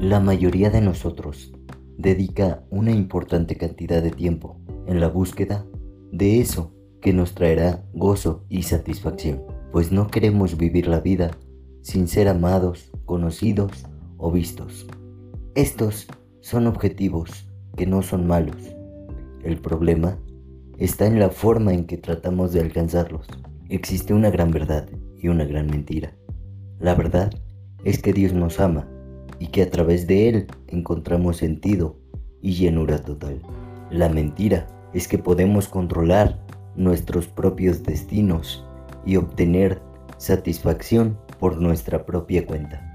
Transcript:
La mayoría de nosotros dedica una importante cantidad de tiempo en la búsqueda de eso que nos traerá gozo y satisfacción, pues no queremos vivir la vida sin ser amados, conocidos o vistos. Estos son objetivos que no son malos. El problema está en la forma en que tratamos de alcanzarlos. Existe una gran verdad y una gran mentira. La verdad es que Dios nos ama y que a través de Él encontramos sentido y llenura total. La mentira es que podemos controlar nuestros propios destinos y obtener satisfacción por nuestra propia cuenta.